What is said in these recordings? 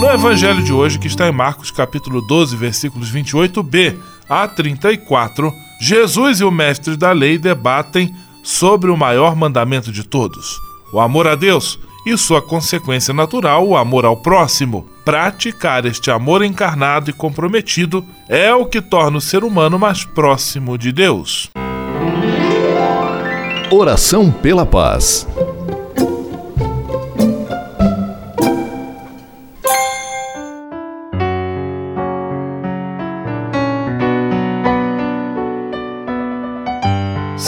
No Evangelho de hoje, que está em Marcos capítulo 12, versículos 28b a 34, Jesus e o mestre da lei debatem sobre o maior mandamento de todos, o amor a Deus, e sua consequência natural, o amor ao próximo. Praticar este amor encarnado e comprometido é o que torna o ser humano mais próximo de Deus. Oração pela paz.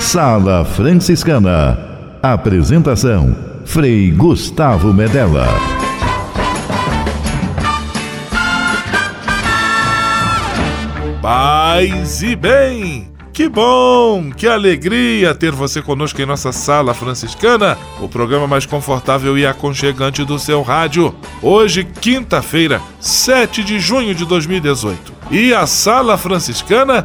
Sala Franciscana. Apresentação: Frei Gustavo Medella. Paz e bem! Que bom, que alegria ter você conosco em nossa sala franciscana, o programa mais confortável e aconchegante do seu rádio. Hoje, quinta-feira, 7 de junho de 2018. E a sala franciscana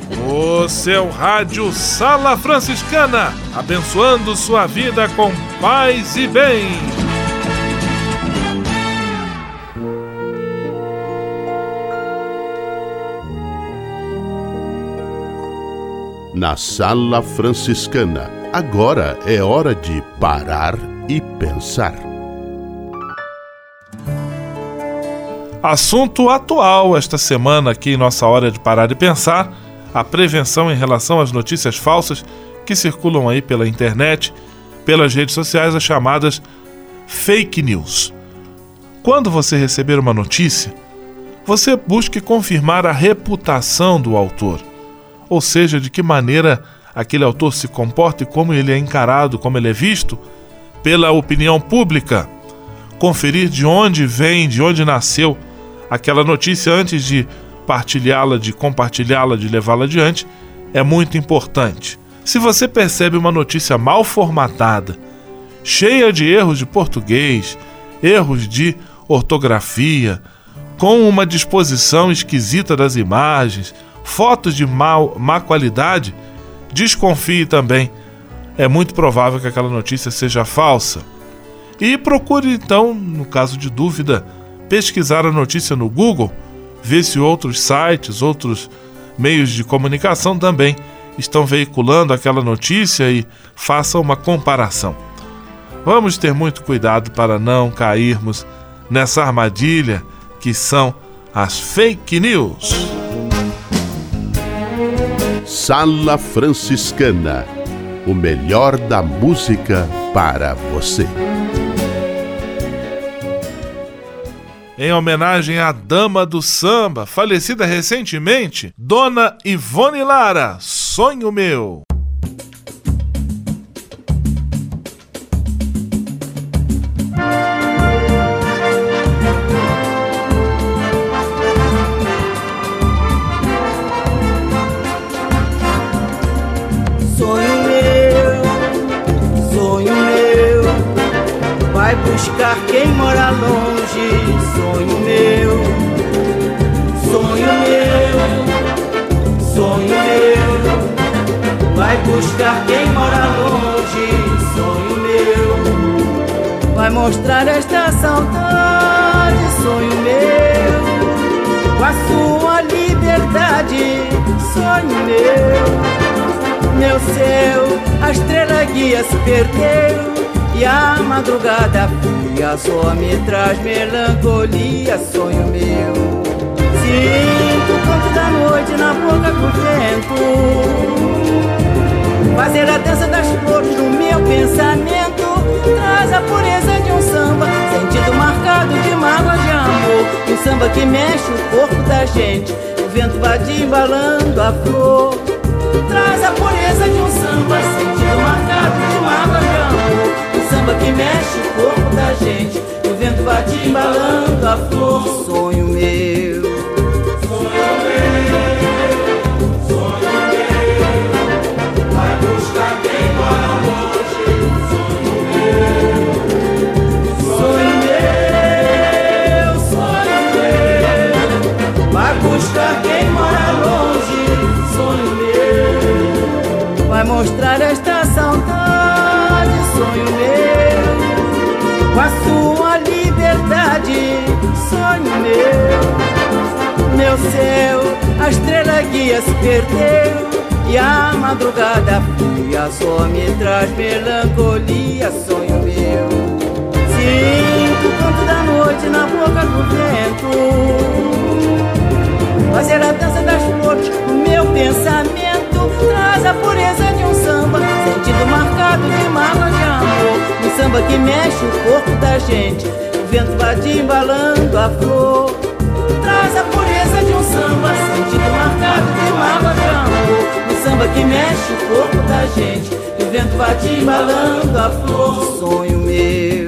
O seu rádio Sala Franciscana, abençoando sua vida com paz e bem. Na Sala Franciscana, agora é hora de parar e pensar. Assunto atual esta semana aqui em nossa hora de parar e pensar: a prevenção em relação às notícias falsas que circulam aí pela internet, pelas redes sociais, as chamadas fake news. Quando você receber uma notícia, você busque confirmar a reputação do autor, ou seja, de que maneira aquele autor se comporta e como ele é encarado, como ele é visto pela opinião pública. Conferir de onde vem, de onde nasceu aquela notícia antes de partilhá-la, de compartilhá-la, de levá-la adiante, é muito importante. Se você percebe uma notícia mal formatada, cheia de erros de português, erros de ortografia, com uma disposição esquisita das imagens, fotos de mal, má qualidade, desconfie também. É muito provável que aquela notícia seja falsa. E procure então, no caso de dúvida, pesquisar a notícia no Google, ver se outros sites, outros meios de comunicação também estão veiculando aquela notícia e faça uma comparação. Vamos ter muito cuidado para não cairmos nessa armadilha que são as fake news. Sala Franciscana o melhor da música para você. Em homenagem à dama do samba, falecida recentemente, Dona Ivone Lara, Sonho Meu. Buscar quem mora longe sonho meu, sonho meu, sonho meu. Vai buscar quem mora longe, sonho meu. Vai mostrar esta saudade, sonho meu. Com a sua liberdade, sonho meu. Meu céu, a estrela guia se perdeu e a madrugada fria só me traz melancolia, sonho meu. Sinto o canto da noite na boca do vento. Fazer a dança das flores no meu pensamento Traz a pureza de um samba Sentido marcado de mágoa de amor Um samba que mexe o corpo da gente O vento vai embalando a flor Traz a pureza de um samba Sentido marcado samba que mexe o corpo da gente. O vento bate embalando a flor. Sonho meu. Sonho sonho meu, meu céu, a estrela guia se perdeu e a madrugada fria só me traz melancolia, sonho meu. Sinto o canto da noite na boca do vento, fazer a dança das flores no meu pensamento traz a pureza de um samba, sentido marcado de mágoa de amor samba que mexe o corpo da gente vento vai te embalando a flor. Traz a pureza de um samba Sentido marcado de mágoa de amor Um samba que mexe o corpo da gente E o vento vai te embalando a flor. Sonho meu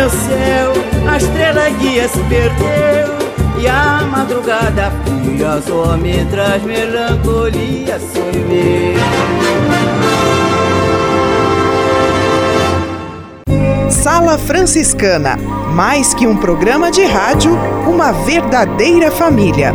meu céu, a estrela guia se perdeu. E a madrugada fria só me traz melancolia, sonho. Sala Franciscana, mais que um programa de rádio, uma verdadeira família.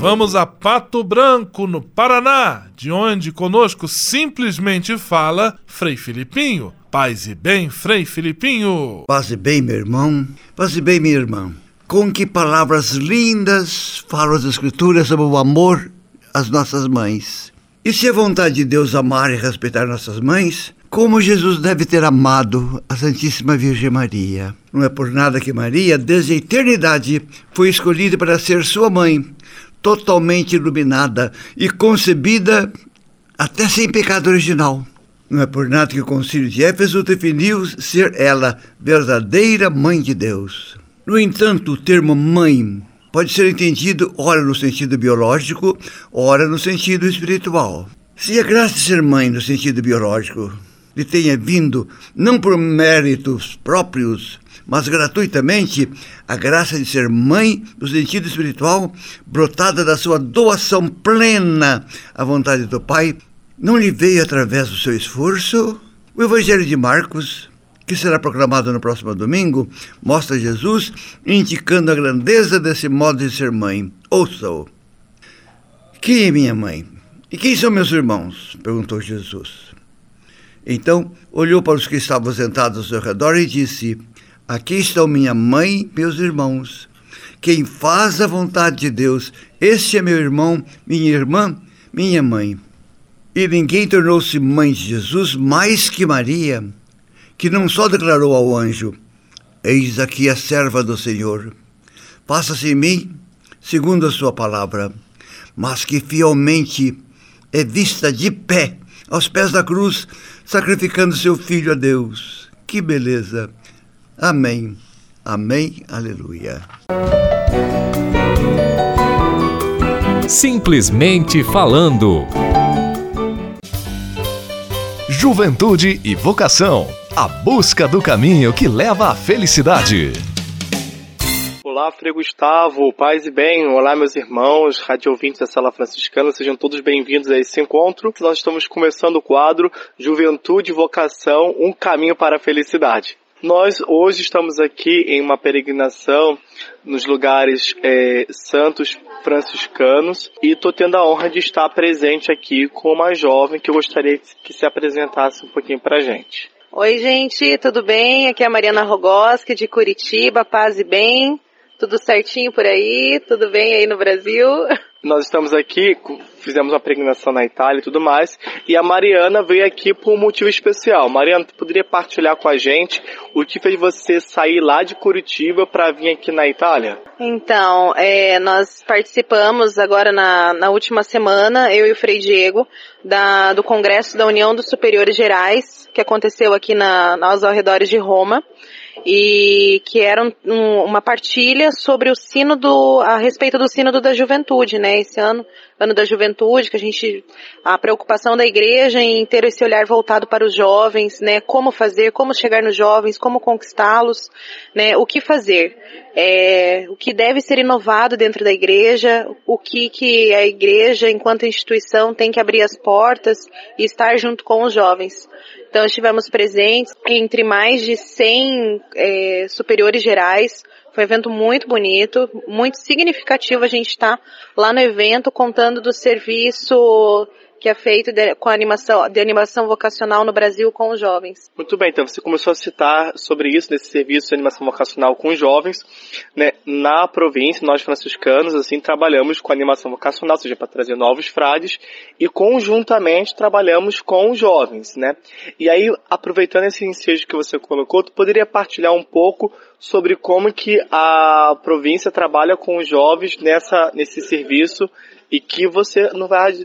Vamos a Pato Branco, no Paraná, de onde conosco simplesmente fala Frei Filipinho. Paz e bem, Frei Filipinho. Paz e bem, meu irmão. Paz e bem, minha irmã. Com que palavras lindas falam as Escrituras sobre o amor às nossas mães. E se é vontade de Deus amar e respeitar nossas mães, como Jesus deve ter amado a Santíssima Virgem Maria. Não é por nada que Maria, desde a eternidade, foi escolhida para ser sua mãe, totalmente iluminada e concebida até sem pecado original. Não é por nada que o Concílio de Éfeso definiu ser ela verdadeira mãe de Deus. No entanto, o termo mãe pode ser entendido ora no sentido biológico, ora no sentido espiritual. Se a graça de ser mãe no sentido biológico lhe tenha vindo não por méritos próprios, mas gratuitamente, a graça de ser mãe no sentido espiritual, brotada da sua doação plena à vontade do Pai, não lhe veio através do seu esforço? O Evangelho de Marcos, que será proclamado no próximo domingo, mostra Jesus indicando a grandeza desse modo de ser mãe. Ouça-o. Quem é minha mãe? E quem são meus irmãos? perguntou Jesus. Então olhou para os que estavam sentados ao seu redor e disse: Aqui estão minha mãe, meus irmãos. Quem faz a vontade de Deus, este é meu irmão, minha irmã, minha mãe. E ninguém tornou-se mãe de Jesus mais que Maria, que não só declarou ao anjo: Eis aqui a serva do Senhor, faça-se em mim segundo a sua palavra, mas que fielmente é vista de pé aos pés da cruz, sacrificando seu filho a Deus. Que beleza! Amém. Amém. Aleluia. Simplesmente falando. Juventude e vocação. A busca do caminho que leva à felicidade. Olá, Frei Gustavo, paz e bem. Olá, meus irmãos, rádio ouvintes da Sala Franciscana, sejam todos bem-vindos a esse encontro. Nós estamos começando o quadro Juventude e Vocação, um caminho para a felicidade. Nós hoje estamos aqui em uma peregrinação nos lugares é, santos franciscanos e estou tendo a honra de estar presente aqui com uma jovem que eu gostaria que se apresentasse um pouquinho para gente. Oi, gente, tudo bem? Aqui é a Mariana Rogoski, de Curitiba, paz e bem. Tudo certinho por aí? Tudo bem aí no Brasil? Nós estamos aqui, fizemos uma peregrinação na Itália e tudo mais, e a Mariana veio aqui por um motivo especial. Mariana, tu poderia partilhar com a gente o que fez você sair lá de Curitiba para vir aqui na Itália? Então, é, nós participamos agora na, na última semana, eu e o Frei Diego, da, do Congresso da União dos Superiores Gerais, que aconteceu aqui na, aos arredores de Roma e que era um, um, uma partilha sobre o sínodo, a respeito do sínodo da juventude, né? Esse ano, ano da juventude, que a gente, a preocupação da igreja em ter esse olhar voltado para os jovens, né? Como fazer, como chegar nos jovens, como conquistá-los, né? O que fazer, é, o que deve ser inovado dentro da igreja, o que que a igreja, enquanto instituição, tem que abrir as portas e estar junto com os jovens. Então estivemos presentes entre mais de 100 é, superiores gerais. Foi um evento muito bonito, muito significativo a gente estar tá lá no evento contando do serviço que é feito de, com animação, de animação vocacional no Brasil com os jovens. Muito bem, então você começou a citar sobre isso, desse serviço de animação vocacional com os jovens. Né? Na província, nós franciscanos, assim, trabalhamos com animação vocacional, ou seja, para trazer novos frades, e conjuntamente trabalhamos com os jovens, né? E aí, aproveitando esse ensejo que você colocou, tu poderia partilhar um pouco sobre como que a província trabalha com os jovens nessa, nesse serviço e que você,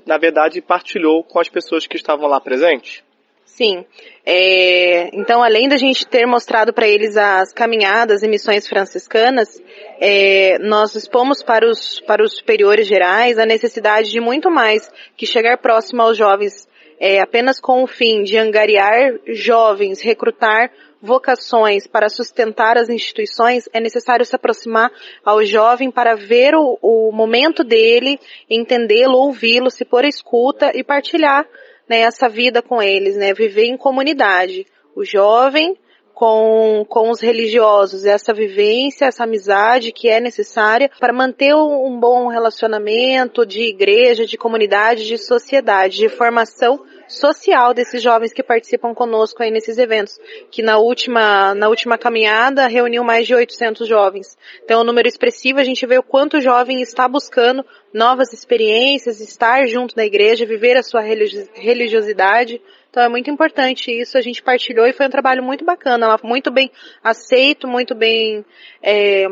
na verdade, partilhou com as pessoas que estavam lá presentes? Sim. É, então, além da gente ter mostrado para eles as caminhadas e missões franciscanas, é, nós expomos para os, para os superiores gerais a necessidade de muito mais que chegar próximo aos jovens é, apenas com o fim de angariar jovens, recrutar vocações para sustentar as instituições, é necessário se aproximar ao jovem para ver o, o momento dele, entendê-lo, ouvi-lo, se pôr à escuta e partilhar né, essa vida com eles, né, viver em comunidade. O jovem com, com os religiosos, essa vivência, essa amizade que é necessária para manter um bom relacionamento de igreja, de comunidade, de sociedade, de formação social desses jovens que participam conosco aí nesses eventos, que na última, na última caminhada reuniu mais de 800 jovens. Então é um número expressivo, a gente vê o quanto o jovem está buscando novas experiências, estar junto da igreja, viver a sua religiosidade. Então é muito importante isso, a gente partilhou e foi um trabalho muito bacana, muito bem aceito, muito bem, é,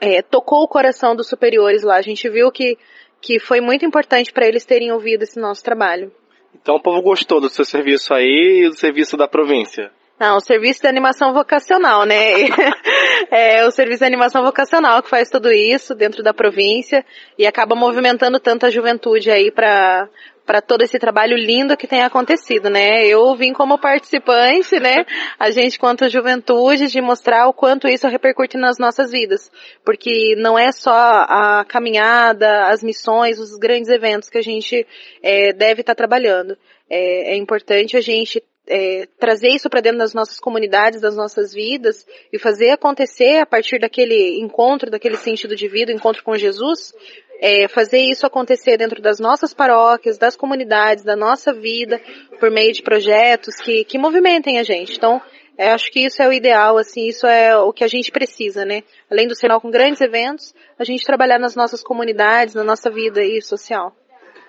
é, tocou o coração dos superiores lá. A gente viu que, que foi muito importante para eles terem ouvido esse nosso trabalho. Então o povo gostou do seu serviço aí e do serviço da província. Não, o serviço de animação vocacional, né? é o serviço de animação vocacional que faz tudo isso dentro da província e acaba movimentando tanta juventude aí para para todo esse trabalho lindo que tem acontecido, né? Eu vim como participante, né? A gente quanto juventude de mostrar o quanto isso repercute nas nossas vidas, porque não é só a caminhada, as missões, os grandes eventos que a gente é, deve estar tá trabalhando. É, é importante a gente é, trazer isso para dentro das nossas comunidades, das nossas vidas e fazer acontecer a partir daquele encontro, daquele sentido de vida, encontro com Jesus, é, fazer isso acontecer dentro das nossas paróquias, das comunidades, da nossa vida, por meio de projetos que, que movimentem a gente. Então, é, acho que isso é o ideal, assim, isso é o que a gente precisa, né? Além do sinal com grandes eventos, a gente trabalhar nas nossas comunidades, na nossa vida aí social.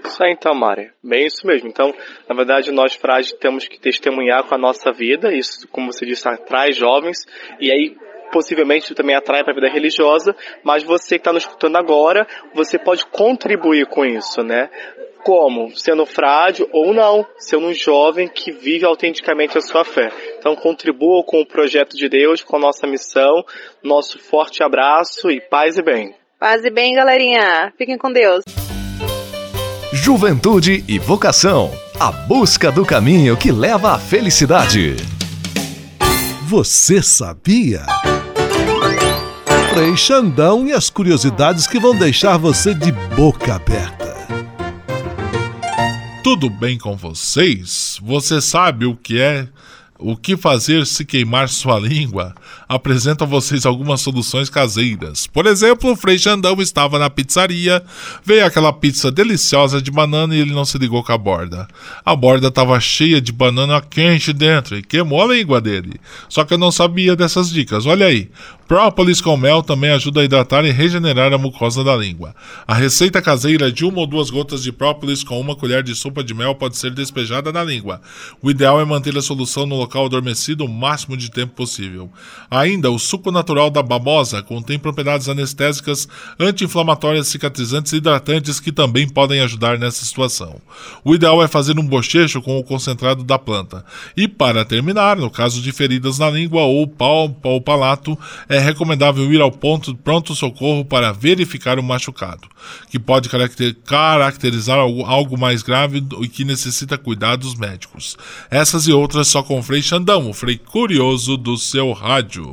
Isso aí então, Mari. Bem isso mesmo. Então, na verdade, nós frágeis temos que testemunhar com a nossa vida, isso, como você disse, atrai jovens, e aí possivelmente também atrai para a vida religiosa, mas você que está nos escutando agora, você pode contribuir com isso, né? Como? Sendo frágil ou não, sendo um jovem que vive autenticamente a sua fé. Então contribua com o projeto de Deus, com a nossa missão. Nosso forte abraço e paz e bem. Paz e bem, galerinha. Fiquem com Deus. Juventude e vocação. A busca do caminho que leva à felicidade. Você sabia? Frei Xandão e as curiosidades que vão deixar você de boca aberta. Tudo bem com vocês? Você sabe o que é o que fazer se queimar sua língua? Apresento a vocês algumas soluções caseiras. Por exemplo, o Frei Xandão estava na pizzaria, veio aquela pizza deliciosa de banana e ele não se ligou com a borda. A borda estava cheia de banana quente dentro e queimou a língua dele. Só que eu não sabia dessas dicas. Olha aí. Própolis com mel também ajuda a hidratar e regenerar a mucosa da língua. A receita caseira de uma ou duas gotas de própolis com uma colher de sopa de mel pode ser despejada na língua. O ideal é manter a solução no local adormecido o máximo de tempo possível. Ainda, o suco natural da babosa contém propriedades anestésicas, anti-inflamatórias, cicatrizantes e hidratantes que também podem ajudar nessa situação. O ideal é fazer um bochecho com o concentrado da planta. E para terminar, no caso de feridas na língua ou, pal ou palato, é recomendável ir ao ponto pronto-socorro para verificar o machucado, que pode caracterizar algo mais grave e que necessita cuidados médicos. Essas e outras só com o Frei Xandão, o Frei Curioso do seu rádio.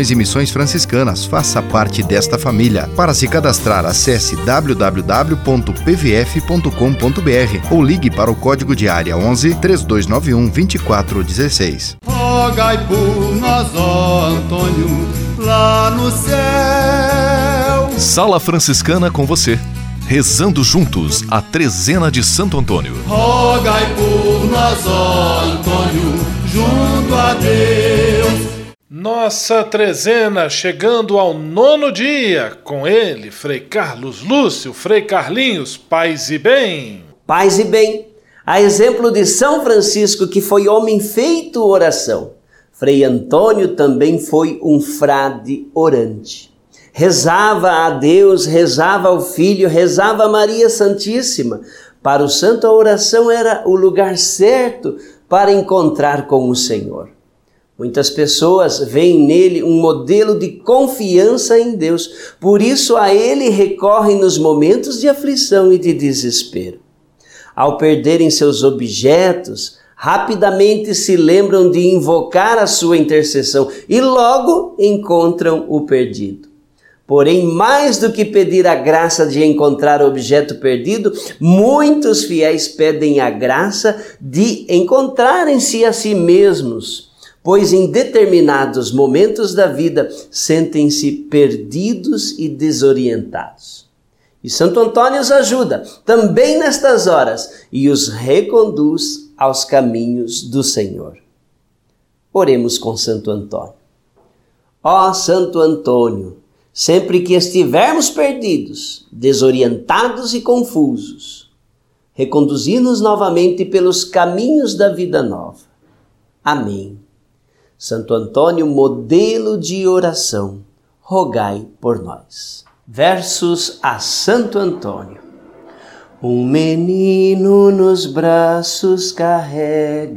e Missões Franciscanas. Faça parte desta família. Para se cadastrar, acesse www.pvf.com.br ou ligue para o código de área 11 3291 2416. Rogai por nós, ó Antônio, lá no céu. Sala Franciscana com você. Rezando juntos a trezena de Santo Antônio. Rogai por nós, ó Antônio, junto a Deus. Nossa trezena chegando ao nono dia, com ele, Frei Carlos Lúcio, Frei Carlinhos, paz e bem. Paz e bem, a exemplo de São Francisco, que foi homem feito oração, Frei Antônio também foi um frade orante. Rezava a Deus, rezava ao Filho, rezava a Maria Santíssima. Para o santo, a oração era o lugar certo para encontrar com o Senhor. Muitas pessoas veem nele um modelo de confiança em Deus, por isso a ele recorrem nos momentos de aflição e de desespero. Ao perderem seus objetos, rapidamente se lembram de invocar a sua intercessão e logo encontram o perdido. Porém, mais do que pedir a graça de encontrar o objeto perdido, muitos fiéis pedem a graça de encontrarem-se a si mesmos pois em determinados momentos da vida sentem-se perdidos e desorientados. E Santo Antônio os ajuda também nestas horas e os reconduz aos caminhos do Senhor. Oremos com Santo Antônio. Ó Santo Antônio, sempre que estivermos perdidos, desorientados e confusos, reconduzi-nos novamente pelos caminhos da vida nova. Amém. Santo Antônio, modelo de oração, rogai por nós. Versos a Santo Antônio. Um menino nos braços carregais,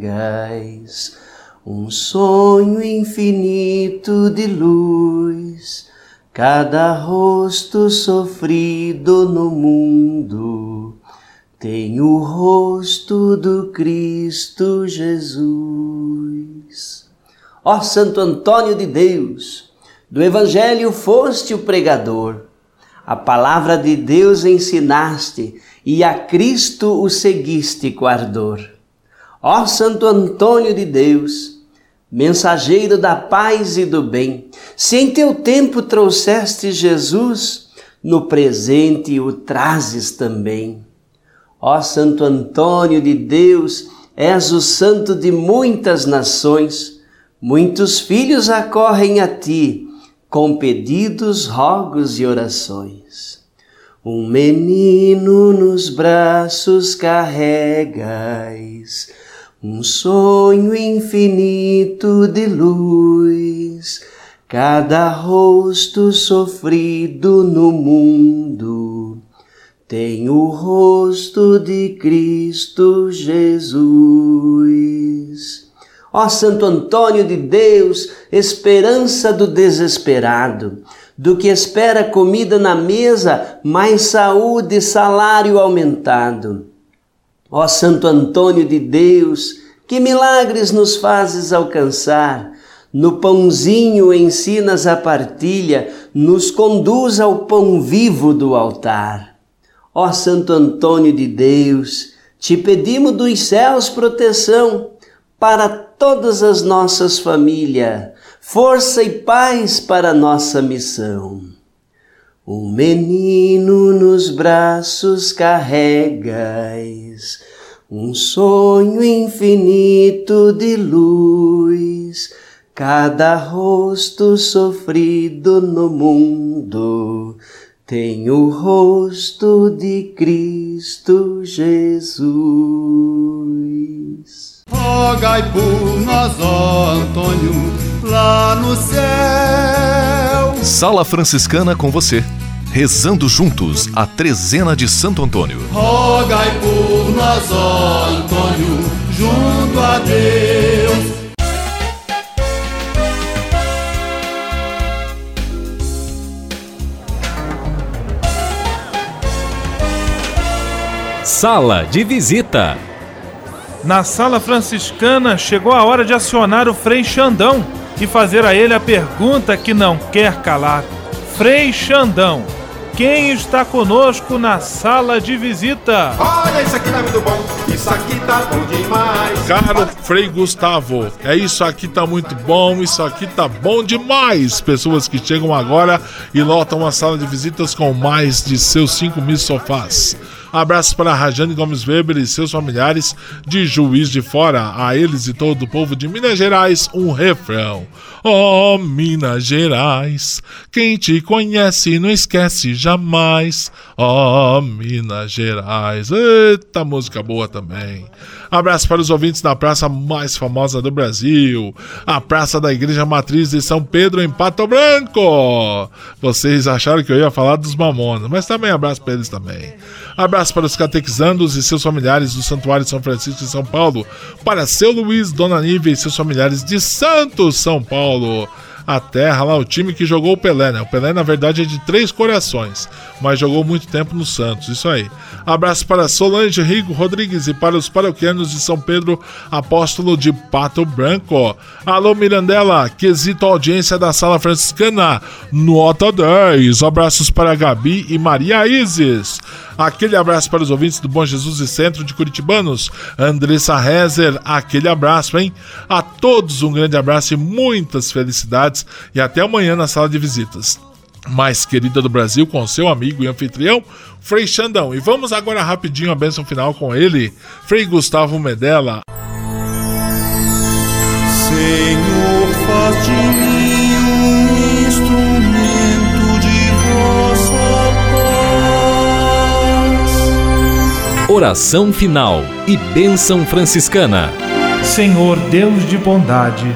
um sonho infinito de luz, cada rosto sofrido no mundo tem o rosto do Cristo Jesus. Ó Santo Antônio de Deus, do Evangelho foste o pregador, a palavra de Deus ensinaste e a Cristo o seguiste com ardor. Ó Santo Antônio de Deus, mensageiro da paz e do bem. Se em teu tempo trouxeste Jesus, no presente o trazes também. Ó Santo Antônio de Deus, és o santo de muitas nações, muitos filhos acorrem a ti, com pedidos, rogos e orações. Um menino nos braços carregas, um sonho infinito de luz, cada rosto sofrido no mundo tem o rosto de Cristo Jesus. Ó Santo Antônio de Deus, esperança do desesperado, do que espera comida na mesa, mais saúde e salário aumentado Ó Santo Antônio de Deus, que milagres nos fazes alcançar. No pãozinho ensinas a partilha, nos conduz ao pão vivo do altar. Ó Santo Antônio de Deus, te pedimos dos céus proteção para todas as nossas famílias, força e paz para nossa missão. Um menino nos braços carregas, um sonho infinito de luz, cada rosto sofrido no mundo tem o rosto de Cristo Jesus. Rogai por nós, ó Antônio, lá no céu. Sala Franciscana com você rezando juntos a trezena de Santo Antônio. Rogai por nós, ó Antônio, junto a Deus. Sala de visita. Na sala franciscana chegou a hora de acionar o Frei Xandão e fazer a ele a pergunta que não quer calar. Frei Xandão, quem está conosco na sala de visita? Olha, isso aqui tá muito bom, isso aqui tá bom demais. Caro Frei Gustavo, é isso aqui tá muito bom, isso aqui tá bom demais. Pessoas que chegam agora e lotam a sala de visitas com mais de seus 5 mil sofás. Abraços para Rajane Gomes Weber e seus familiares de Juiz de Fora. A eles e todo o povo de Minas Gerais, um refrão. Oh, Minas Gerais, quem te conhece não esquece jamais. Oh, Minas Gerais. Eita, música boa também. Abraço para os ouvintes da praça mais famosa do Brasil, a Praça da Igreja Matriz de São Pedro, em Pato Branco. Vocês acharam que eu ia falar dos mamonas, mas também abraço para eles também. Abraço para os catequizandos e seus familiares do Santuário São Francisco de São Paulo, para seu Luiz, Dona Nívia e seus familiares de Santos, São Paulo a terra lá, o time que jogou o Pelé, né? O Pelé, na verdade, é de três corações, mas jogou muito tempo no Santos, isso aí. Abraço para Solange Rigo Rodrigues e para os paroquianos de São Pedro Apóstolo de Pato Branco. Alô, Mirandela, quesito audiência da Sala Franciscana, nota 10. Abraços para Gabi e Maria Isis. Aquele abraço para os ouvintes do Bom Jesus e Centro de Curitibanos. Andressa Rezer, aquele abraço, hein? A todos um grande abraço e muitas felicidades. E até amanhã na sala de visitas. Mais querida do Brasil, com seu amigo e anfitrião, Frei Xandão. E vamos agora rapidinho a bênção final com ele, Frei Gustavo Medella. Senhor, faz de mim um instrumento de vossa paz. Oração final e bênção franciscana. Senhor Deus de bondade,